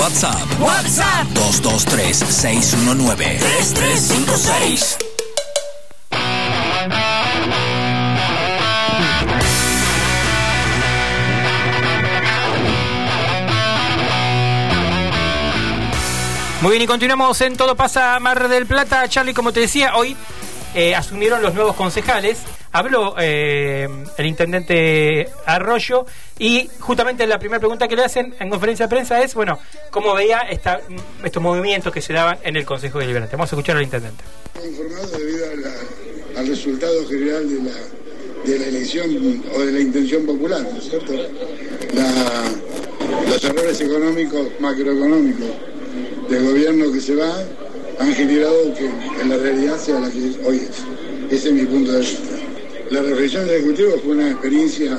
WhatsApp. WhatsApp 223-619-3356. Muy bien, y continuamos en Todo pasa Mar del Plata. Charlie, como te decía, hoy eh, asumieron los nuevos concejales. Habló eh, el intendente Arroyo y justamente la primera pregunta que le hacen en conferencia de prensa es, bueno, ¿cómo veía esta, estos movimientos que se daban en el Consejo Deliberante? Vamos a escuchar al intendente. Informado debido al resultado general de la, de la elección o de la intención popular, ¿no es cierto? los errores económicos, macroeconómicos del gobierno que se va han generado que en la realidad sea la que hoy es. Ese es mi punto de vista. La reflexión del Ejecutivo fue una experiencia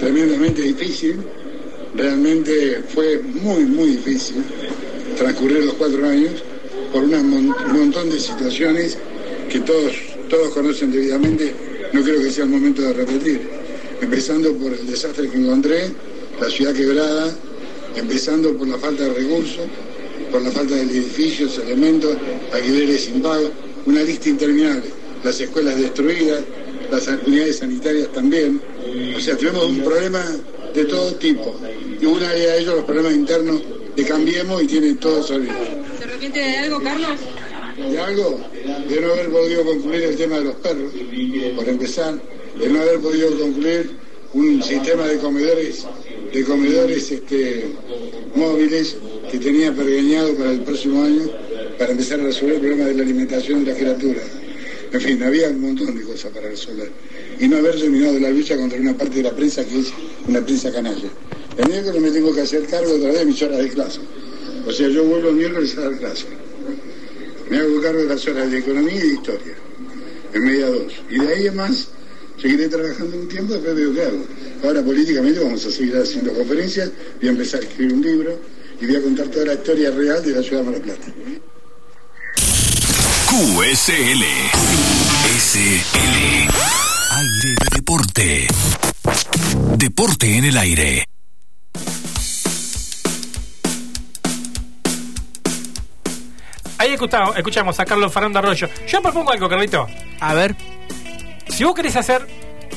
tremendamente difícil. Realmente fue muy, muy difícil transcurrir los cuatro años por un montón de situaciones que todos, todos conocen debidamente. No creo que sea el momento de repetir. Empezando por el desastre que encontré, la ciudad quebrada, empezando por la falta de recursos, por la falta de edificios, elementos, alquileres sin pago, una lista interminable. Las escuelas destruidas, las unidades sanitarias también. O sea, tenemos un problema de todo tipo. Y una de ellos los problemas internos de Cambiemos y tienen todo sólido. ¿Se arrepiente de algo, Carlos? De algo, de no haber podido concluir el tema de los perros, por empezar, de no haber podido concluir un sistema de comedores, de comedores este, móviles que tenía pergeñado para el próximo año para empezar a resolver el problema de la alimentación de la criatura. En fin, había un montón de cosas para resolver. Y no haber terminado la lucha contra una parte de la prensa que es una prensa canalla. El miércoles me tengo que hacer cargo otra vez de mis horas de clase. O sea, yo vuelvo el miércoles a dar clase. Me hago cargo de las horas de economía y de historia, en media dos. Y de ahí en más, seguiré trabajando un tiempo, después veo qué hago. Ahora políticamente vamos a seguir haciendo conferencias, voy a empezar a escribir un libro, y voy a contar toda la historia real de la ciudad de Mar del Plata. QSL. SL. Aire de deporte. Deporte en el aire. Ahí escuchamos, escuchamos a Carlos Fernando Arroyo. Yo propongo algo, Carlito. A ver. Si vos querés hacer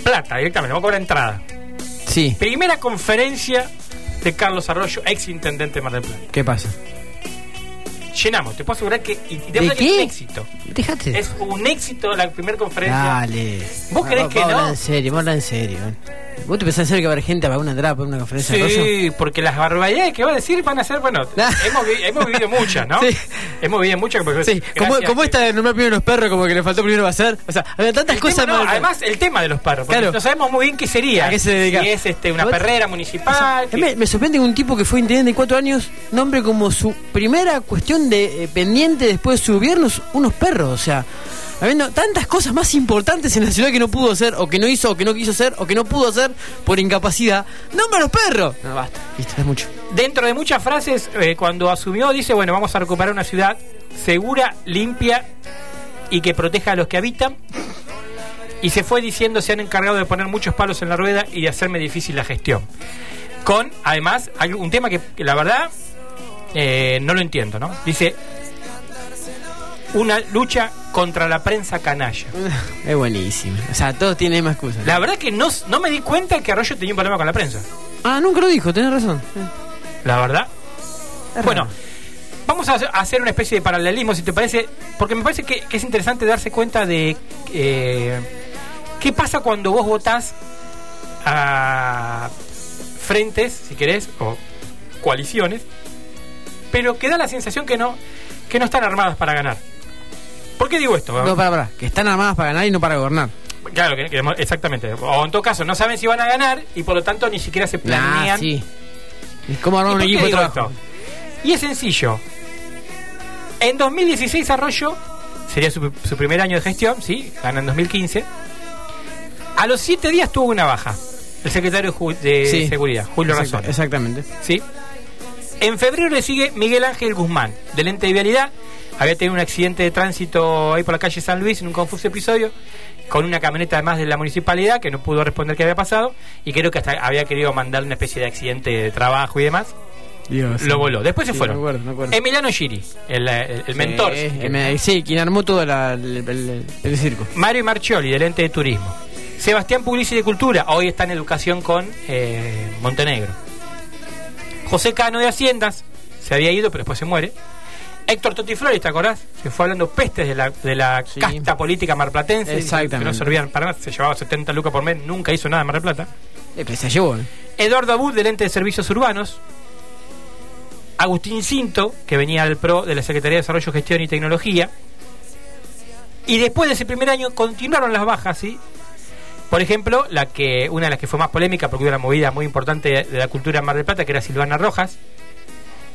plata directamente, vamos a cobrar entrada. Sí. Primera conferencia de Carlos Arroyo, ex intendente de Mar del Plata. ¿Qué pasa? Llenamos, te puedo asegurar que, y te ¿De qué? es un éxito. Déjate. Es un éxito la primera conferencia. Dale. ¿Vos creés que no? en serio, vamos a hablar en serio. ¿Vos te pensás en serio que va a haber gente para una entrada para una conferencia de Arroyo? Sí, porque las barbaridades que va a decir van a ser, bueno, hemos, vi- hemos vivido muchas, ¿no? Sí. Hemos vivido muchas. Sí, como, como esta de nombrar primero los perros, como que le faltó primero va a ser. O sea, había tantas El cosas tema no, además el tema de los perros, porque Claro. no sabemos muy bien qué sería. ¿A qué se dedica? Si es este, una perrera municipal. que- Me, me sorprende que un tipo que fue intendente de cuatro años nombre como su primera cuestión de eh, pendiente después de su gobierno unos perros. O sea, habiendo tantas cosas más importantes en la ciudad que no pudo hacer, o que no hizo, o que no quiso hacer, o que no pudo hacer por incapacidad, nombra a los perros. No, basta, listo, es mucho. Dentro de muchas frases, eh, cuando asumió, dice, bueno, vamos a recuperar una ciudad segura, limpia y que proteja a los que habitan. Y se fue diciendo, se han encargado de poner muchos palos en la rueda y de hacerme difícil la gestión. Con, además, un tema que, que la verdad eh, no lo entiendo, ¿no? Dice, una lucha contra la prensa canalla. Es buenísimo. O sea, todos tienen más excusas. La verdad que no, no me di cuenta que Arroyo tenía un problema con la prensa. Ah, nunca lo dijo, tenés razón. La verdad. Es Bueno, raro. vamos a hacer- a hacer una especie de paralelismo, si te parece, porque me parece que, que es interesante darse cuenta de eh, qué pasa cuando vos votás a frentes, si querés, o coaliciones, pero que da la sensación que no, que no están armadas para ganar. ¿Por qué digo esto? No, para, para. Que están armadas para ganar y no para gobernar. Claro, que, que- exactamente. O en todo caso, no saben si van a ganar y por lo tanto ni siquiera se planean. Ah, sí. Es como armar ¿Y un equipo de trabajo. esto? Y es sencillo. En 2016 Arroyo, sería su, su primer año de gestión, ¿sí? Gana en 2015. A los siete días tuvo una baja. El secretario de, Sí. Seguridad, Julio Razón. Exactamente. ¿sí? En febrero le sigue Miguel Ángel Guzmán, del ente de vialidad. Había tenido un accidente de tránsito ahí por la calle San Luis en un confuso episodio, con una camioneta además de la municipalidad que no pudo responder qué había pasado y creo que hasta había querido mandar una especie de accidente de trabajo y demás. Dios, lo voló. Después se fueron. me acuerdo, me acuerdo. Emiliano Giri, el, el- el mentor. Sí, eh, sí, quien armó todo la- el, el- el circo. Mario Marchioli, del ente de turismo. Sebastián Puglisi de Cultura, hoy está en educación con eh, Montenegro. José Cano de Haciendas, se había ido, pero después se muere. Héctor Totti Flores, ¿te acordás? Se fue hablando pestes de la, de la Sí. casta política marplatense. que Exactamente. no servían para nada, se llevaba 70 lucas por mes, nunca hizo nada en Mar del Plata. Eh, se llevó, ¿eh? Eduardo Abud, del ente de servicios urbanos. Agustín Cinto, que venía del PRO de la Secretaría de Desarrollo, Gestión y Tecnología. Y después de ese primer año continuaron las bajas, ¿sí? Por ejemplo, la que una de las que fue más polémica, porque hubo una movida muy importante de la cultura en Mar del Plata, que era Silvana Rojas,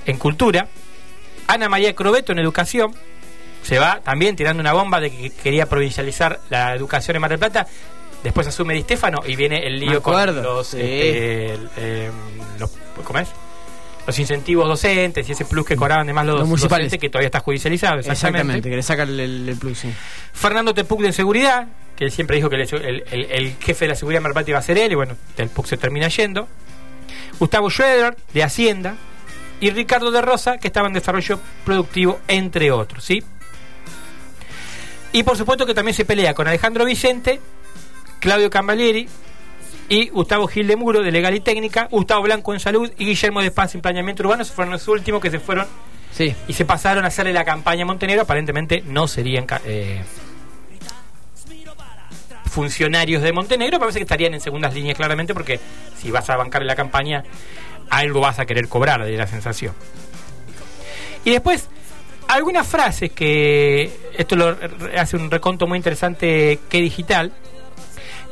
en cultura. Ana María Crobeto en educación. Se va también tirando una bomba de que quería provincializar la educación en Mar del Plata. Después asume Di Stefano y viene el lío con acuerdo, los, sí. este, eh, los, ¿cómo es? Los incentivos docentes y ese plus que cobraban además los, Los municipales. docentes que todavía está judicializado. Exactamente. Exactamente, que le saca el, plus, sí. Fernando Tepuc de seguridad, que él siempre dijo que el, el- el- el jefe de la seguridad de Mar del Plata iba a ser él, y bueno, Tepuc se termina yendo. Gustavo Schroeder, de Hacienda, y Ricardo de Rosa, que estaba en desarrollo productivo, entre otros, ¿sí? Y por supuesto que también se pelea con Alejandro Vicente, Claudio Cambalieri y Gustavo Gil de Muro, de Legal y Técnica, Gustavo Blanco en Salud y Guillermo de Paz en Planeamiento Urbano, esos fueron los últimos que se fueron Sí. y se pasaron a hacerle la campaña a Montenegro, aparentemente no serían eh, funcionarios de Montenegro, parece que estarían en segundas líneas claramente porque si vas a bancar la campaña, algo vas a querer cobrar, de la sensación. Y después, algunas frases que, esto lo hace un reconto muy interesante que digital,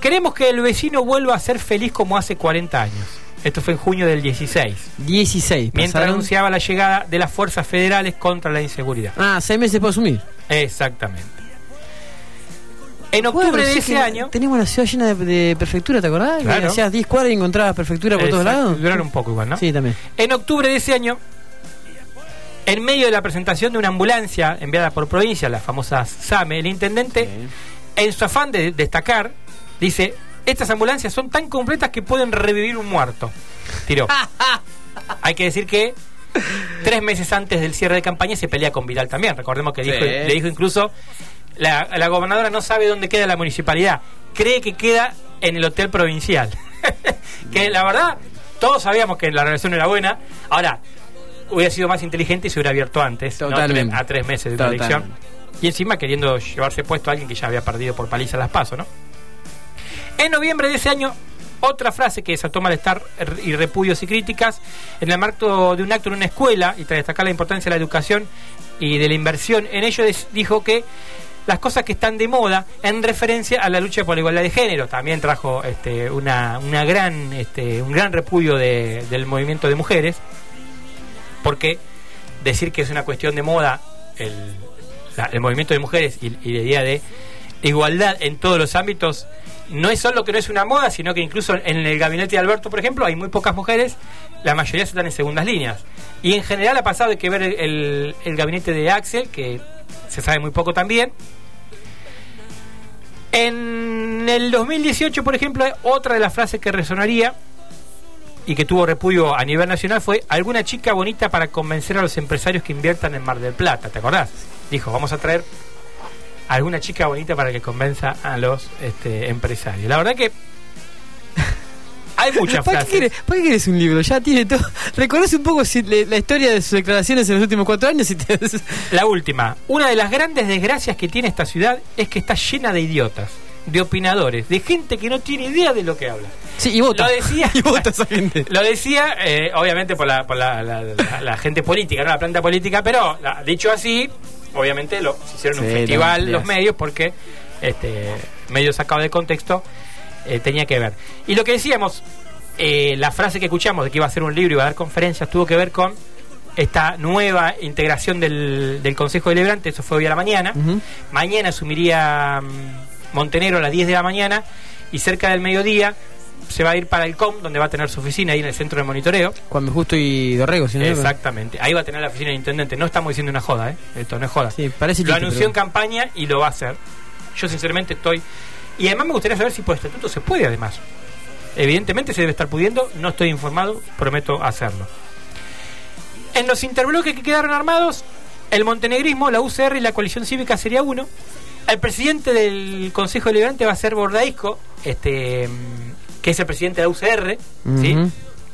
queremos que el vecino vuelva a ser feliz como hace 40 años. Esto fue en junio del 16 16. mientras pasaron- anunciaba la llegada de las fuerzas federales contra la inseguridad. Ah, seis meses puedo asumir. Exactamente. En octubre Bueno, de ese año. Teníamos la ciudad llena de, de prefectura, ¿te acordás? Claro. Que hacías 10 cuadras y encontrabas prefectura por todos lados. Duraron un poco igual, ¿no? Sí, también. En octubre de ese año, en medio de la presentación de una ambulancia enviada por provincia, la famosa SAME, el intendente, en su afán de destacar, dice: Estas ambulancias son tan completas que pueden revivir un muerto. Tiró. Hay que decir que tres meses antes del cierre de campaña se pelea con Vidal también. Recordemos que dijo- le dijo incluso: la, la gobernadora no sabe dónde queda la municipalidad, cree que queda en el hotel provincial. que la verdad, todos sabíamos que la relación era buena. Ahora, hubiera sido más inteligente y se hubiera abierto antes. Totalmente. A tres meses de Totalmente. elección. Y encima queriendo llevarse puesto a alguien que ya había perdido por paliza las pasos, ¿no? En noviembre de ese año, otra frase que desató malestar y repudios y críticas en el marco de un acto en una escuela y tras destacar la importancia de la educación y de la inversión en ello dijo que las cosas que están de moda en referencia a la lucha por la igualdad de género también trajo este, una, una gran este, un gran repudio de- del movimiento de mujeres porque decir que es una cuestión de moda el, el movimiento de mujeres y, y la idea de igualdad en todos los ámbitos no es solo que no es una moda, sino que incluso en el gabinete de Alberto, por ejemplo, hay muy pocas mujeres, la mayoría están en segundas líneas. Y en general ha pasado, hay que ver el, el- el gabinete de Axel, que se sabe muy poco también. En el 2018, por ejemplo, otra de las frases que resonaría y que tuvo repudio a nivel nacional fue alguna chica bonita para convencer a los empresarios que inviertan en Mar del Plata, ¿te acordás? Dijo, vamos a traer alguna chica bonita para que convenza a los este, empresarios. La verdad que hay muchas ¿Para qué, frases. querés, ¿Para qué querés un libro? Ya tiene todo. Reconoce un poco si le- la historia de sus declaraciones en los últimos cuatro años y te... La última, una de las grandes desgracias que tiene esta ciudad es que está llena de idiotas, de opinadores, de gente que no tiene idea de lo que habla. Sí, y vota. Lo decía. y vota esa gente. Lo decía, eh, obviamente, por, la, por la, la- la- la gente política, no la planta política, pero dicho así, obviamente lo hicieron un Sí, festival no, los medios porque este medio sacado de contexto eh, tenía que ver. Y lo que decíamos, eh, la frase que escuchamos de que iba a hacer un libro y iba a dar conferencias tuvo que ver con esta nueva integración del, del Consejo Deliberante, eso fue hoy a la mañana. Mañana asumiría mm, Montenegro a las 10 de la mañana y cerca del mediodía se va a ir para el COM, donde va a tener su oficina ahí en el centro de monitoreo. Cuando Justo y Dorrego, si no Exactamente. Ahí va a tener la oficina del intendente. No estamos diciendo una joda, ¿eh? Esto no es joda. Sí, parece lo chiste, anunció pero- en campaña y lo va a hacer. Yo sinceramente estoy... Y además me gustaría saber si por estatuto se puede además. Evidentemente se debe estar pudiendo, no estoy informado, prometo hacerlo. En los interbloques que quedaron armados, el montenegrismo, la UCR y la coalición cívica sería uno. El presidente del Consejo Deliberante va a ser Bordaisco, este, mm, que es el presidente de la UCR, ¿sí?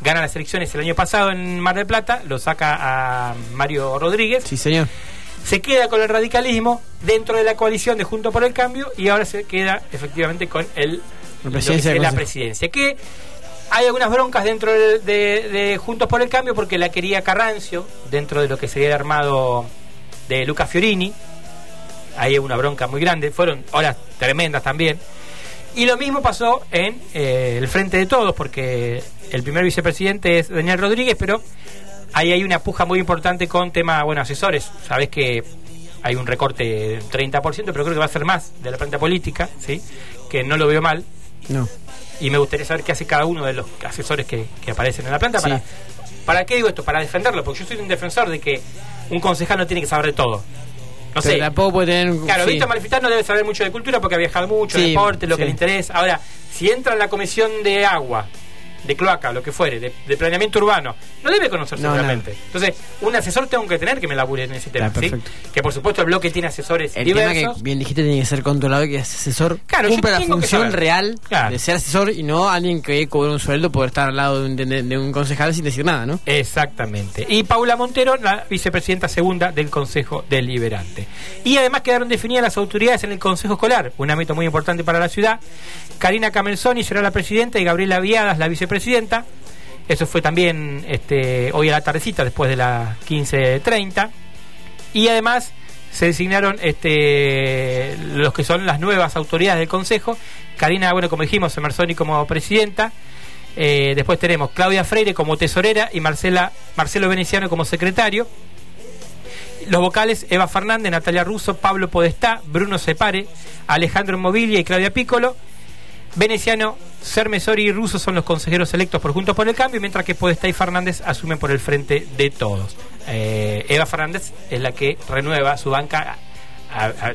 Gana las elecciones el año pasado en Mar del Plata, lo saca a Mario Rodríguez. Sí, señor. Se queda con el radicalismo dentro de la coalición de Junto por el Cambio y ahora se queda efectivamente con el, La presidencia que la presidencia. Hay algunas broncas dentro de, de- de Juntos por el Cambio porque la quería Carrancio dentro de lo que sería el armado de Luca Fiorini. Ahí hay una bronca muy grande. Fueron horas tremendas también. Y lo mismo pasó en eh, el Frente de Todos, porque el primer vicepresidente es Daniel Rodríguez, pero ahí hay una puja muy importante con tema, bueno, asesores. Sabes que hay un recorte del 30%, pero creo que va a ser más de la planta política, ¿sí? Que no lo veo mal. No. Y me gustaría saber qué hace cada uno de los asesores que, que aparecen en la planta. Sí. Para, ¿Para qué digo esto? Para defenderlo, porque yo soy un defensor de que un concejal no tiene que saber de todo. No Pero sé. tampoco puede tener. un- Claro, sí. Víctor Malfitano debe saber mucho de cultura porque ha viajado mucho, Sí, deporte, lo que le interesa. Ahora, si entra en la comisión de agua, de cloaca, lo que fuere, de, de planeamiento urbano, no debe conocer No, seguramente. Entonces, un asesor tengo que tener que me labure en ese tema. ¿sí? Que por supuesto el bloque tiene asesores El tema diversos. que bien dijiste tiene que ser controlado y que es asesor Claro, la función real Claro. de ser asesor y no alguien que cobre un sueldo por estar al lado de un, de- de un concejal sin decir nada, ¿no? Exactamente. Y Paula Montero, la vicepresidenta segunda del Consejo Deliberante. Y además quedaron definidas las autoridades en el Consejo Escolar, un ámbito muy importante para la ciudad. Karina Camelsoni será la presidenta y Gabriela Viadas la vicepresidenta. Eso fue también este, hoy a la tardecita, después de las 15.30. Y además se designaron este, los que son las nuevas autoridades del Consejo. Karina, bueno, como dijimos, Emersoni como presidenta. Eh, después tenemos Claudia Freire como tesorera y Marcela, Marcelo Veneciano como secretario. Los vocales, Eva Fernández, Natalia Russo, Pablo Podestá, Bruno Separe, Alejandro Mobilia y Claudia Piccolo. Veneciano, Sermesori y Russo son los consejeros electos por Juntos por el Cambio, mientras que Podestá y Fernández asumen por el frente de todos. Eh, Eva Fernández es la que renueva su banca,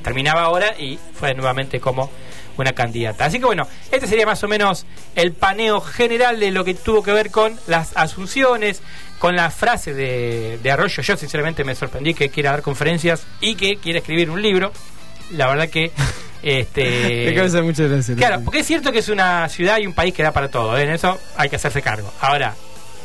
terminaba ahora y fue nuevamente como una candidata. Así que bueno, este sería más o menos el paneo general de lo que tuvo que ver con las asunciones, con la frase de, de Arroyo. Yo sinceramente me sorprendí que quiera dar conferencias y que quiera escribir un libro. La verdad que... Este, Me causa mucha gracia. Claro, porque es cierto que es una ciudad y un país que da para todo, ¿eh? en eso hay que hacerse cargo. Ahora,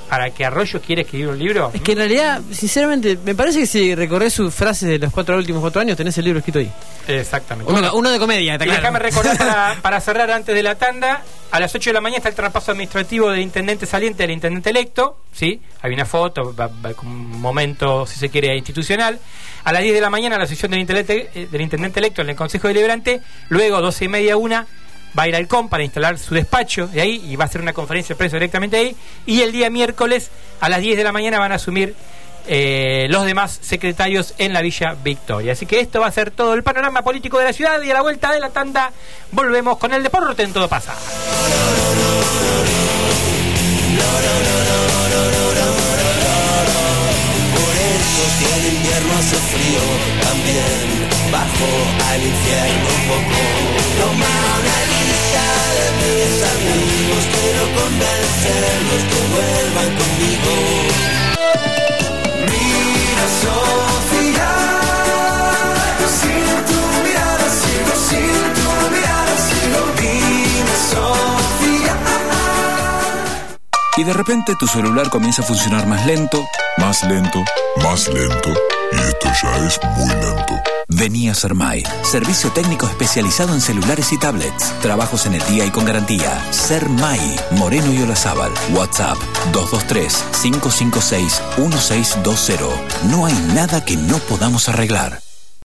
para que Arroyo quiera escribir un libro, Es que en realidad, sinceramente, me parece que si recorres sus frases de los cuatro últimos cuatro años, tenés el libro escrito ahí. exactamente. Uno, Bueno, uno de comedia, está y claro. déjame recordar para, para cerrar antes de la tanda, a las 8 de la mañana está el traspaso administrativo del intendente saliente al intendente electo, ¿sí? Hay una foto, un momento, si se quiere, institucional. A las 10 de la mañana la sesión del intendente, eh, del intendente electo en el Consejo Deliberante, luego 12 y media, una, va a ir al COM para instalar su despacho de ahí y va a hacer una conferencia de prensa directamente ahí. Y el día miércoles a las 10 de la mañana van a asumir eh, los demás secretarios en la Villa Victoria. Así que esto va a ser todo el panorama político de la ciudad y a la vuelta de la tanda volvemos con el deporte en todo pasa. Y de repente tu celular comienza a funcionar más lento, más lento. Más lento. Y esto ya es muy lento. Vení a Sermai, servicio técnico especializado en celulares y tablets. Trabajos en el día y con garantía. Sermai, Moreno y Olazábal. WhatsApp 223-556-1620. No hay nada que no podamos arreglar.